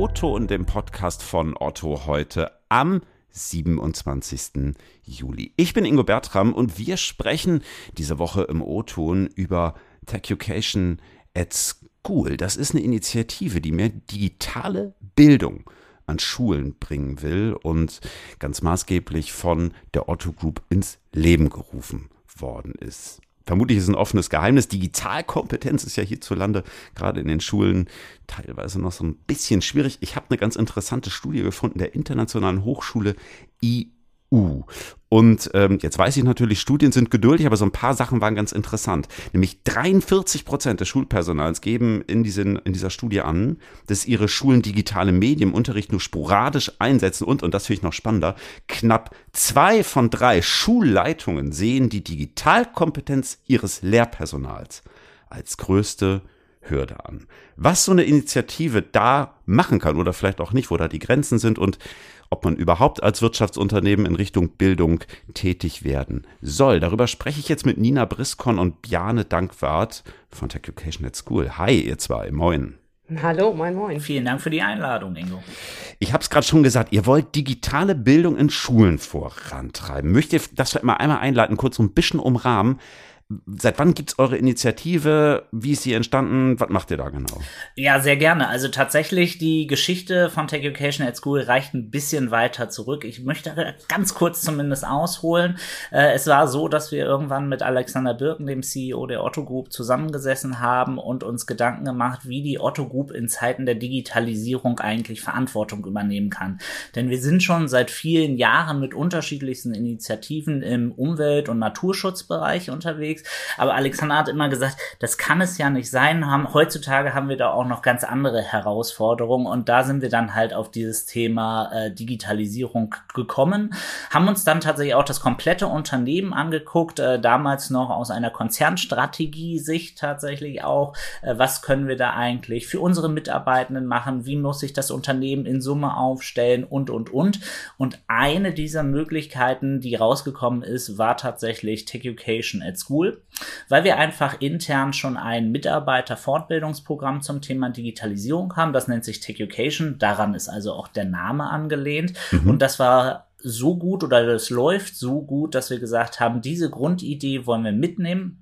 O-Ton, dem Podcast von Otto heute am 27. Juli. Ich bin Ingo Bertram und wir sprechen diese Woche im O-Ton über Techucation at School. Das ist eine Initiative, die mehr digitale Bildung an Schulen bringen will und ganz maßgeblich von der Otto Group ins Leben gerufen worden ist vermutlich ist es ein offenes Geheimnis. Digitalkompetenz ist ja hierzulande gerade in den Schulen teilweise noch so ein bisschen schwierig. Ich habe eine ganz interessante Studie gefunden der Internationalen Hochschule IU. Uh. Und ähm, jetzt weiß ich natürlich, Studien sind geduldig, aber so ein paar Sachen waren ganz interessant. Nämlich 43 Prozent des Schulpersonals geben in, diesen, in dieser Studie an, dass ihre Schulen digitale Medien im Unterricht nur sporadisch einsetzen und, und das finde ich noch spannender, knapp zwei von drei Schulleitungen sehen die Digitalkompetenz ihres Lehrpersonals als größte Hürde an. Was so eine Initiative da machen kann oder vielleicht auch nicht, wo da die Grenzen sind und ob man überhaupt als Wirtschaftsunternehmen in Richtung Bildung tätig werden soll. Darüber spreche ich jetzt mit Nina Briskon und Bjane Dankwart von Tech Education at School. Hi, ihr zwei. Moin. Hallo, moin, moin. Vielen Dank für die Einladung, Ingo. Ich habe es gerade schon gesagt, ihr wollt digitale Bildung in Schulen vorantreiben. Möchtet ihr das mal einmal einleiten, kurz so ein bisschen umrahmen? Seit wann gibt es eure Initiative? Wie ist sie entstanden? Was macht ihr da genau? Ja, sehr gerne. Also tatsächlich, die Geschichte von Tech Education at School reicht ein bisschen weiter zurück. Ich möchte ganz kurz zumindest ausholen. Äh, es war so, dass wir irgendwann mit Alexander Birken, dem CEO der Otto Group, zusammengesessen haben und uns Gedanken gemacht, wie die Otto Group in Zeiten der Digitalisierung eigentlich Verantwortung übernehmen kann. Denn wir sind schon seit vielen Jahren mit unterschiedlichsten Initiativen im Umwelt- und Naturschutzbereich unterwegs unterwegs. Aber Alexander hat immer gesagt, das kann es ja nicht sein. Haben, heutzutage haben wir da auch noch ganz andere Herausforderungen und da sind wir dann halt auf dieses Thema äh, Digitalisierung gekommen, haben uns dann tatsächlich auch das komplette Unternehmen angeguckt, äh, damals noch aus einer Konzernstrategie-Sicht tatsächlich auch, äh, was können wir da eigentlich für unsere Mitarbeitenden machen, wie muss sich das Unternehmen in Summe aufstellen und, und, und. Und eine dieser Möglichkeiten, die rausgekommen ist, war tatsächlich Tech Education at School weil wir einfach intern schon ein Mitarbeiter-Fortbildungsprogramm zum Thema Digitalisierung haben. Das nennt sich Tech Education. Daran ist also auch der Name angelehnt. Mhm. Und das war so gut oder das läuft so gut, dass wir gesagt haben, diese Grundidee wollen wir mitnehmen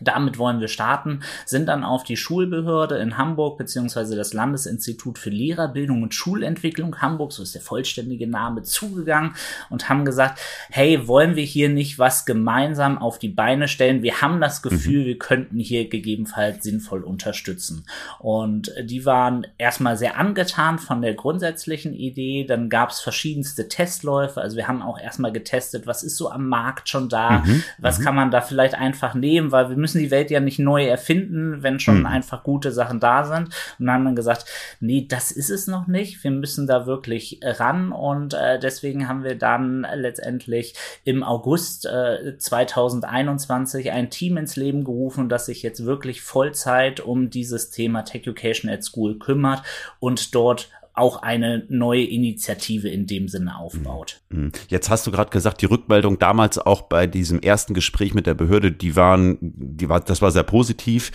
damit wollen wir starten, sind dann auf die Schulbehörde in Hamburg beziehungsweise das Landesinstitut für Lehrerbildung und Schulentwicklung Hamburg, so ist der vollständige Name, zugegangen und haben gesagt, hey, wollen wir hier nicht was gemeinsam auf die Beine stellen? Wir haben das mhm. Gefühl, mhm. wir könnten hier gegebenenfalls sinnvoll unterstützen. Und die waren erstmal sehr angetan von der grundsätzlichen Idee. Dann gab es verschiedenste Testläufe. Also wir haben auch erstmal getestet, was ist so am Markt schon da? Mhm. Was mhm. kann man da vielleicht einfach nehmen? Weil wir müssen müssen die Welt ja nicht neu erfinden, wenn schon mhm. einfach gute Sachen da sind. Und haben dann gesagt, nee, das ist es noch nicht. Wir müssen da wirklich ran. Und äh, deswegen haben wir dann letztendlich im August äh, 2021 ein Team ins Leben gerufen, das sich jetzt wirklich Vollzeit um dieses Thema Tech Education at School kümmert und dort auch eine neue Initiative in dem Sinne aufbaut. Mhm. Mhm. Jetzt hast du gerade gesagt, die Rückmeldung damals auch bei diesem ersten Gespräch mit der Behörde, die waren, die war, das war sehr positiv.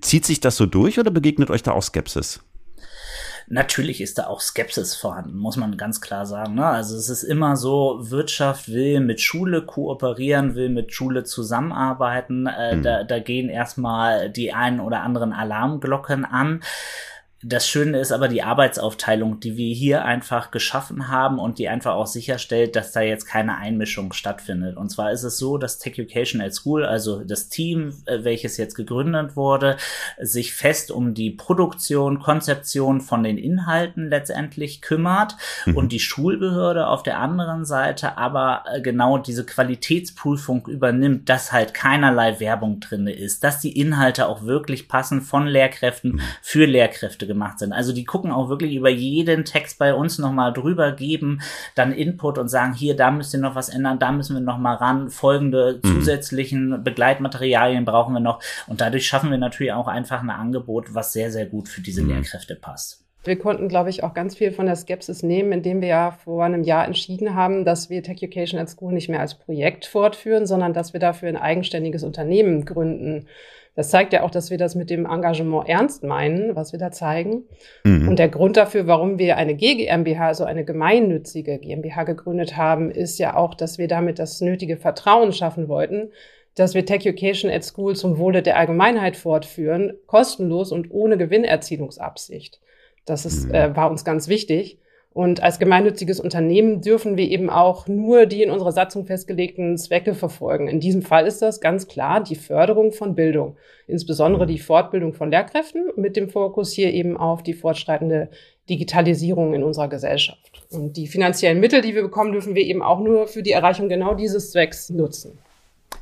Zieht sich das so durch oder begegnet euch da auch Skepsis? Natürlich ist da auch Skepsis vorhanden, muss man ganz klar sagen. Ne? Also es ist immer so, Wirtschaft will mit Schule kooperieren, will mit Schule zusammenarbeiten. Äh, mhm. da, da gehen erstmal die einen oder anderen Alarmglocken an. Das Schöne ist aber die Arbeitsaufteilung, die wir hier einfach geschaffen haben und die einfach auch sicherstellt, dass da jetzt keine Einmischung stattfindet. Und zwar ist es so, dass Tech Education at School, also das Team, äh, welches jetzt gegründet wurde, sich fest um die Produktion, Konzeption von den Inhalten letztendlich kümmert mhm. und die Schulbehörde auf der anderen Seite aber äh, genau diese Qualitätsprüfung übernimmt, dass halt keinerlei Werbung drinne ist, dass die Inhalte auch wirklich passen von Lehrkräften mhm. für Lehrkräfte gemacht sind. Also die gucken auch wirklich über jeden Text bei uns nochmal drüber, geben dann Input und sagen, hier, da müsst ihr noch was ändern, da müssen wir noch mal ran, folgende mhm. zusätzlichen Begleitmaterialien brauchen wir noch. Und dadurch schaffen wir natürlich auch einfach ein Angebot, was sehr, sehr gut für diese mhm. Lehrkräfte passt. Wir konnten, glaube ich, auch ganz viel von der Skepsis nehmen, indem wir ja vor einem Jahr entschieden haben, dass wir Tech Education at School nicht mehr als Projekt fortführen, sondern dass wir dafür ein eigenständiges Unternehmen gründen. Das zeigt ja auch, dass wir das mit dem Engagement ernst meinen, was wir da zeigen. Mhm. Und der Grund dafür, warum wir eine GmbH, also eine gemeinnützige GmbH gegründet haben, ist ja auch, dass wir damit das nötige Vertrauen schaffen wollten, dass wir Tech Education at School zum Wohle der Allgemeinheit fortführen, kostenlos und ohne Gewinnerzielungsabsicht. Das ist, mhm. äh, war uns ganz wichtig. Und als gemeinnütziges Unternehmen dürfen wir eben auch nur die in unserer Satzung festgelegten Zwecke verfolgen. In diesem Fall ist das ganz klar die Förderung von Bildung, insbesondere die Fortbildung von Lehrkräften mit dem Fokus hier eben auf die fortschreitende Digitalisierung in unserer Gesellschaft. Und die finanziellen Mittel, die wir bekommen, dürfen wir eben auch nur für die Erreichung genau dieses Zwecks nutzen.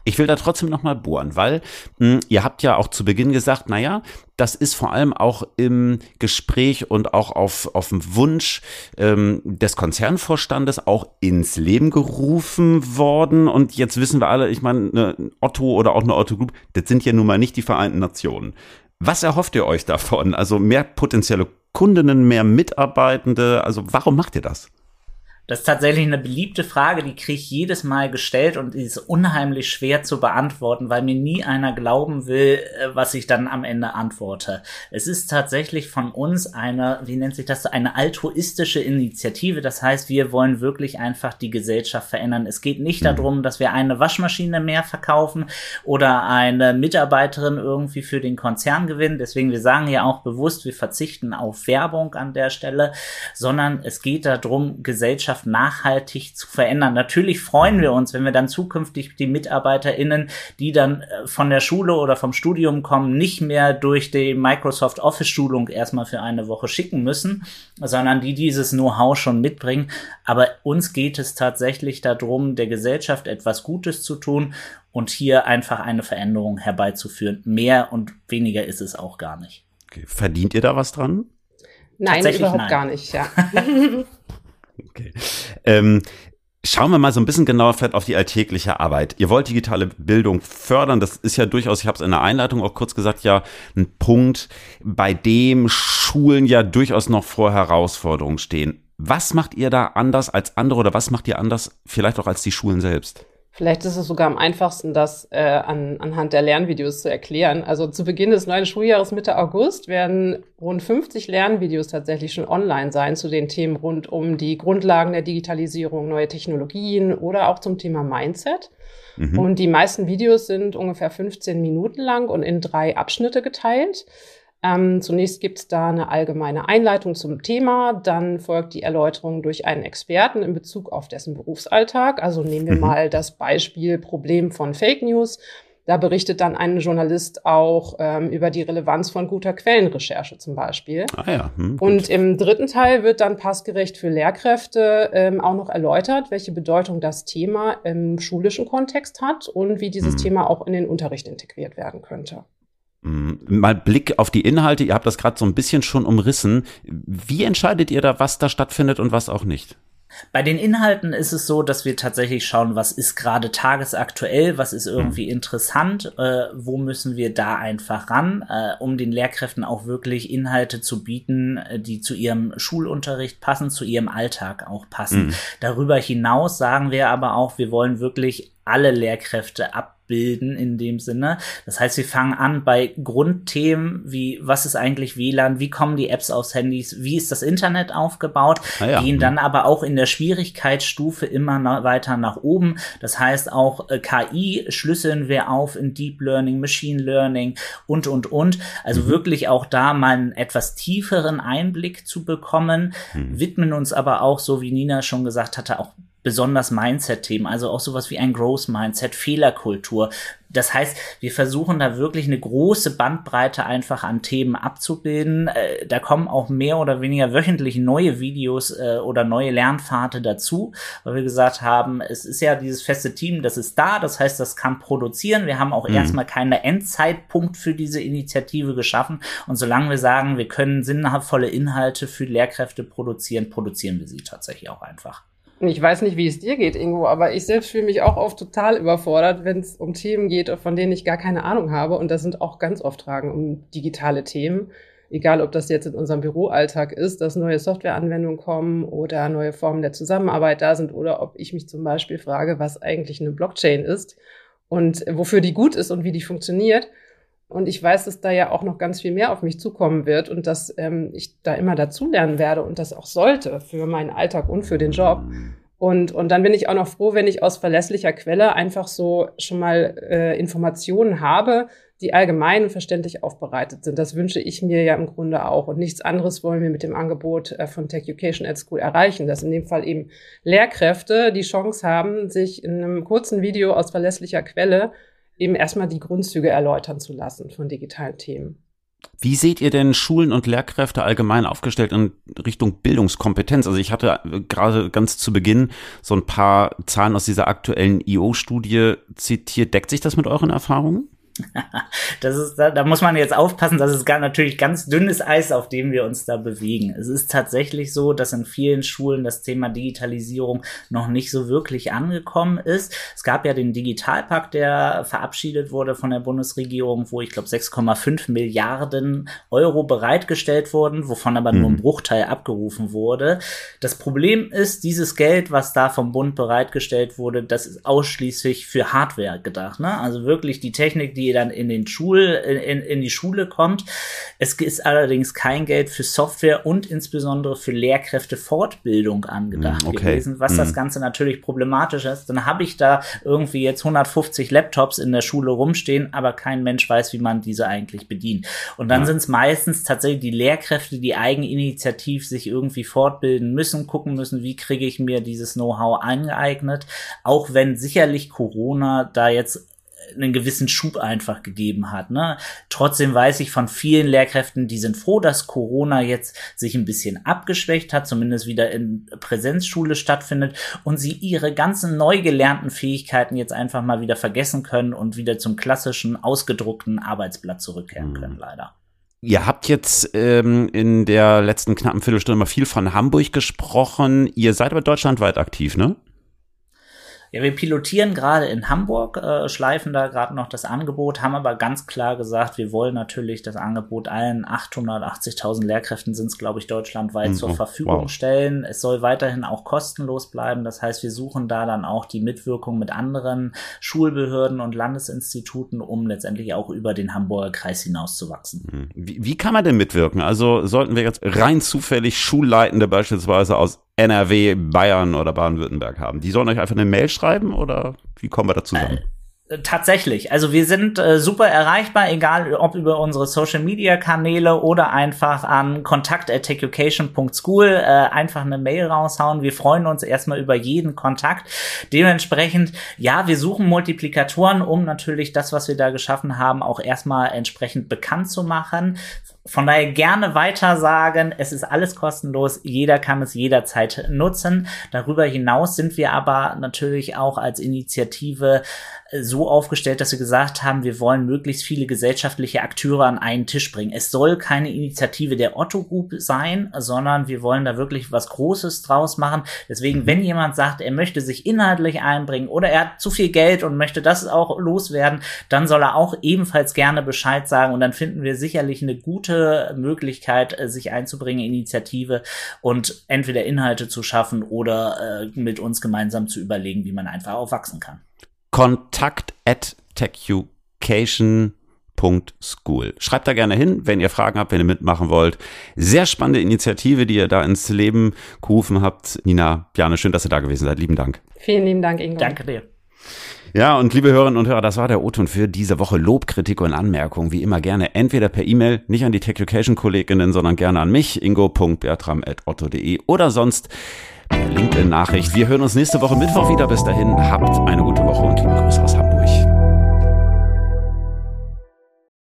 Ich will da trotzdem nochmal bohren, weil mh, hm, ihr habt ja auch zu Beginn gesagt, naja, das ist vor allem auch im Gespräch und auch auf, auf dem Wunsch ähm, des Konzernvorstandes auch ins Leben gerufen worden. Und jetzt wissen wir alle, ich meine, eine Otto oder auch eine Otto Group, das sind ja nun mal nicht die Vereinten Nationen. Was erhofft ihr euch davon? Also mehr potenzielle Kundinnen, mehr Mitarbeitende? Also warum macht ihr das? Das ist tatsächlich eine beliebte Frage, die kriege ich jedes Mal gestellt und die ist unheimlich schwer zu beantworten, weil mir nie einer glauben will, äh, was ich dann am Ende antworte. Es ist tatsächlich von uns eine, wie nennt sich das, eine altruistische Initiative. Das heißt, wir wollen wirklich einfach die Gesellschaft verändern. Es geht nicht mhm. darum, dass wir eine Waschmaschine mehr verkaufen oder eine Mitarbeiterin irgendwie für den Konzern gewinnen. Deswegen, wir sagen ja auch bewusst, wir verzichten auf Werbung an der Stelle, sondern es geht darum, Gesellschaft Gesellschaft nachhaltig zu verändern. Natürlich freuen wir uns, wenn wir dann zukünftig die MitarbeiterInnen, die dann äh, von der Schule oder vom Studium kommen, nicht mehr durch die Microsoft Office Schulung erstmal für eine Woche schicken müssen, sondern die dieses Know-how schon mitbringen. Aber uns geht es tatsächlich darum, der Gesellschaft etwas Gutes zu tun und hier einfach eine Veränderung herbeizuführen. Mehr und weniger ist es auch gar nicht. Okay. Verdient ihr da was dran? Nein, überhaupt nein. gar nicht, ja. Okay. Ähm, Schauen wir mal so ein bisschen genauer vielleicht auf die alltägliche Arbeit. Ihr wollt digitale Bildung fördern. Das ist ja durchaus, ich habe es in der Einleitung auch kurz gesagt, ja ein Punkt, bei dem Schulen ja durchaus noch vor Herausforderungen stehen. Was macht ihr da anders als andere oder was macht ihr anders vielleicht auch als die Schulen selbst? Vielleicht ist es sogar am einfachsten, das äh, an, anhand der Lernvideos zu erklären. Also zu Beginn des neuen Schuljahres Mitte August werden rund 50 Lernvideos tatsächlich schon online sein zu den Themen rund um die Grundlagen der Digitalisierung, neue Technologien oder auch zum Thema Mindset. Mhm. Und die meisten Videos sind ungefähr 15 Minuten lang und in drei Abschnitte geteilt. Ähm, zunächst gibt es da eine allgemeine Einleitung zum Thema, dann folgt die Erläuterung durch einen Experten in Bezug auf dessen Berufsalltag. Also nehmen wir mhm. mal das Beispiel Problem von Fake News. Da berichtet dann ein Journalist auch ähm, über die Relevanz von guter Quellenrecherche zum Beispiel. Ah ja, hm, Und im dritten Teil wird dann passgerecht für Lehrkräfte ähm, auch noch erläutert, welche Bedeutung das Thema im schulischen Kontext hat und wie dieses hm. Thema auch in den Unterricht integriert werden könnte. Mm, mal Blick auf die Inhalte, ihr habt das gerade so ein bisschen schon umrissen. Wie entscheidet ihr da, was da stattfindet und was auch nicht? Bei den Inhalten ist es so, dass wir tatsächlich schauen, was ist gerade tagesaktuell, was ist irgendwie mhm. interessant, äh, wo müssen wir da einfach ran, äh, um den Lehrkräften auch wirklich Inhalte zu bieten, äh, die zu ihrem Schulunterricht passen, zu ihrem Alltag auch passen. Mhm. Darüber hinaus sagen wir aber auch, wir wollen wirklich alle Lehrkräfte ab bilden in dem Sinne. Das heißt, wir fangen an bei Grundthemen wie, was ist eigentlich WLAN, wie kommen die Apps aufs Handys, wie ist das Internet aufgebaut, ah ja. gehen dann aber auch in der Schwierigkeitsstufe immer weiter nach oben. Das heißt, auch äh, KI schlüsseln wir auf in Deep Learning, Machine Learning und, und, und. Also mhm. wirklich auch da mal einen etwas tieferen Einblick zu bekommen, mhm. widmen uns aber auch, so wie Nina schon gesagt hatte, auch besonders Mindset-Themen, also auch sowas wie ein Growth-Mindset, Fehlerkultur. Das heißt, wir versuchen da wirklich eine große Bandbreite einfach an Themen abzubilden. Äh, da kommen auch mehr oder weniger wöchentlich neue Videos äh, oder neue Lernpfade dazu, weil wir gesagt haben, es ist ja dieses feste Team, das ist da, das heißt, das kann produzieren. Wir haben auch mhm. erstmal keinen Endzeitpunkt für diese Initiative geschaffen. Und solange wir sagen, wir können sinnvolle Inhalte für Lehrkräfte produzieren, produzieren wir sie tatsächlich auch einfach. Ich weiß nicht, wie es dir geht, Ingo, aber ich selbst fühle mich auch oft total überfordert, wenn es um Themen geht, von denen ich gar keine Ahnung habe. Und das sind auch ganz oft Fragen um digitale Themen. egal ob das jetzt in unserem Büroalltag ist, dass neue Softwareanwendungen kommen oder neue Formen der Zusammenarbeit da sind oder ob ich mich zum Beispiel frage, was eigentlich eine Blockchain ist und wofür die gut ist und wie die funktioniert. Und ich weiß, dass da ja auch noch ganz viel mehr auf mich zukommen wird und dass ähm, ich da immer dazulernen werde und das auch sollte für meinen Alltag und für den Job. Und, und dann bin ich auch noch froh, wenn ich aus verlässlicher Quelle einfach so schon mal äh, Informationen habe, die allgemein und verständlich aufbereitet sind. Das wünsche ich mir ja im Grunde auch. Und nichts anderes wollen wir mit dem Angebot äh, von Tech Education at School erreichen, dass in dem Fall eben Lehrkräfte die Chance haben, sich in einem kurzen Video aus verlässlicher Quelle eben erstmal die Grundzüge erläutern zu lassen von digitalen Themen. Wie seht ihr denn Schulen und Lehrkräfte allgemein aufgestellt in Richtung Bildungskompetenz? Also ich hatte gerade ganz zu Beginn so ein paar Zahlen aus dieser aktuellen IO-Studie zitiert. Deckt sich das mit euren Erfahrungen? das ist, da, da muss man jetzt aufpassen, das ist gar natürlich ganz dünnes Eis, auf dem wir uns da bewegen. Es ist tatsächlich so, dass in vielen Schulen das Thema Digitalisierung noch nicht so wirklich angekommen ist. Es gab ja den Digitalpakt, der verabschiedet wurde von der Bundesregierung, wo ich glaube 6,5 Milliarden Euro bereitgestellt wurden, wovon aber mhm. nur ein mhm. Bruchteil abgerufen wurde. Das Problem ist, dieses Geld, was da vom Bund bereitgestellt wurde, das ist ausschließlich für Hardware gedacht. Ne? Also wirklich die Technik, die die dann in den Schul, in, in die Schule kommt. Es ist allerdings kein Geld für Software und insbesondere für Lehrkräftefortbildung angedacht okay. gewesen, was mm. das Ganze natürlich problematisch ist. Dann habe ich da irgendwie jetzt 150 Laptops in der Schule rumstehen, aber kein Mensch weiß, wie man diese eigentlich bedient. Und dann ja. sind es meistens tatsächlich die Lehrkräfte, die eigeninitiativ sich irgendwie fortbilden müssen, gucken müssen, wie kriege ich mir dieses Know-how angeeignet, auch wenn sicherlich Corona da jetzt einen gewissen Schub einfach gegeben hat. Ne? Trotzdem weiß ich von vielen Lehrkräften, die sind froh, dass Corona jetzt sich ein bisschen abgeschwächt hat, zumindest wieder in Präsenzschule stattfindet und sie ihre ganzen neu gelernten Fähigkeiten jetzt einfach mal wieder vergessen können und wieder zum klassischen ausgedruckten Arbeitsblatt zurückkehren mhm. können, leider. Ihr habt jetzt ähm, in der letzten knappen Viertelstunde mal viel von Hamburg gesprochen. Ihr seid aber deutschlandweit aktiv, ne? Ja, wir pilotieren gerade in Hamburg, äh, schleifen da gerade noch das Angebot, haben aber ganz klar gesagt, wir wollen natürlich das Angebot allen 880.000 Lehrkräften sind es, glaube ich, deutschlandweit mhm. zur oh, Verfügung wow. stellen. Es soll weiterhin auch kostenlos bleiben. Das heißt, wir suchen da dann auch die Mitwirkung mit anderen Schulbehörden und Landesinstituten, um letztendlich auch über den Hamburger Kreis hinauszuwachsen. Mhm. Wie, wie kann man denn mitwirken? Also sollten wir jetzt rein zufällig Schulleitende beispielsweise aus NRW, Bayern oder Baden-Württemberg haben. Die sollen euch einfach eine Mail schreiben oder wie kommen wir da zusammen? Tatsächlich. Also wir sind äh, super erreichbar, egal ob über unsere Social Media Kanäle oder einfach an kontakt@education.school äh, einfach eine Mail raushauen. Wir freuen uns erstmal über jeden Kontakt. Dementsprechend, ja, wir suchen Multiplikatoren, um natürlich das, was wir da geschaffen haben, auch erstmal entsprechend bekannt zu machen. Von daher gerne weiter sagen, es ist alles kostenlos, jeder kann es jederzeit nutzen. Darüber hinaus sind wir aber natürlich auch als Initiative so aufgestellt, dass wir gesagt haben, wir wollen möglichst viele gesellschaftliche Akteure an einen Tisch bringen. Es soll keine Initiative der Otto Group sein, sondern wir wollen da wirklich was Großes draus machen. Deswegen, mhm. wenn jemand sagt, er möchte sich inhaltlich einbringen oder er hat zu viel Geld und möchte das auch loswerden, dann soll er auch ebenfalls gerne Bescheid sagen und dann finden wir sicherlich eine gute Möglichkeit, äh, sich einzubringen, Initiative und entweder Inhalte zu schaffen oder äh, mit uns gemeinsam zu überlegen, wie man einfach aufwachsen kann kontakt at techucation.school. Schreibt da gerne hin, wenn ihr Fragen habt, wenn ihr mitmachen wollt. Sehr spannende Initiative, die ihr da ins Leben gerufen habt. Nina, Bjane, schön, dass ihr da gewesen seid. Lieben Dank. Vielen lieben Dank, Ingo. Danke dir. Ja, und liebe Hörerinnen und Hörer, das war der O-Ton für diese Woche. Lob, Kritik und Anmerkungen, wie immer gerne entweder per E-Mail, nicht an die Tech Education Kolleginnen, sondern gerne an mich, ingo.bertram.otto.de oder sonst LinkedIn-Nachricht. Wir hören uns nächste Woche Mittwoch wieder. Bis dahin, habt eine gute Woche und liebe Grüße aus Hamburg.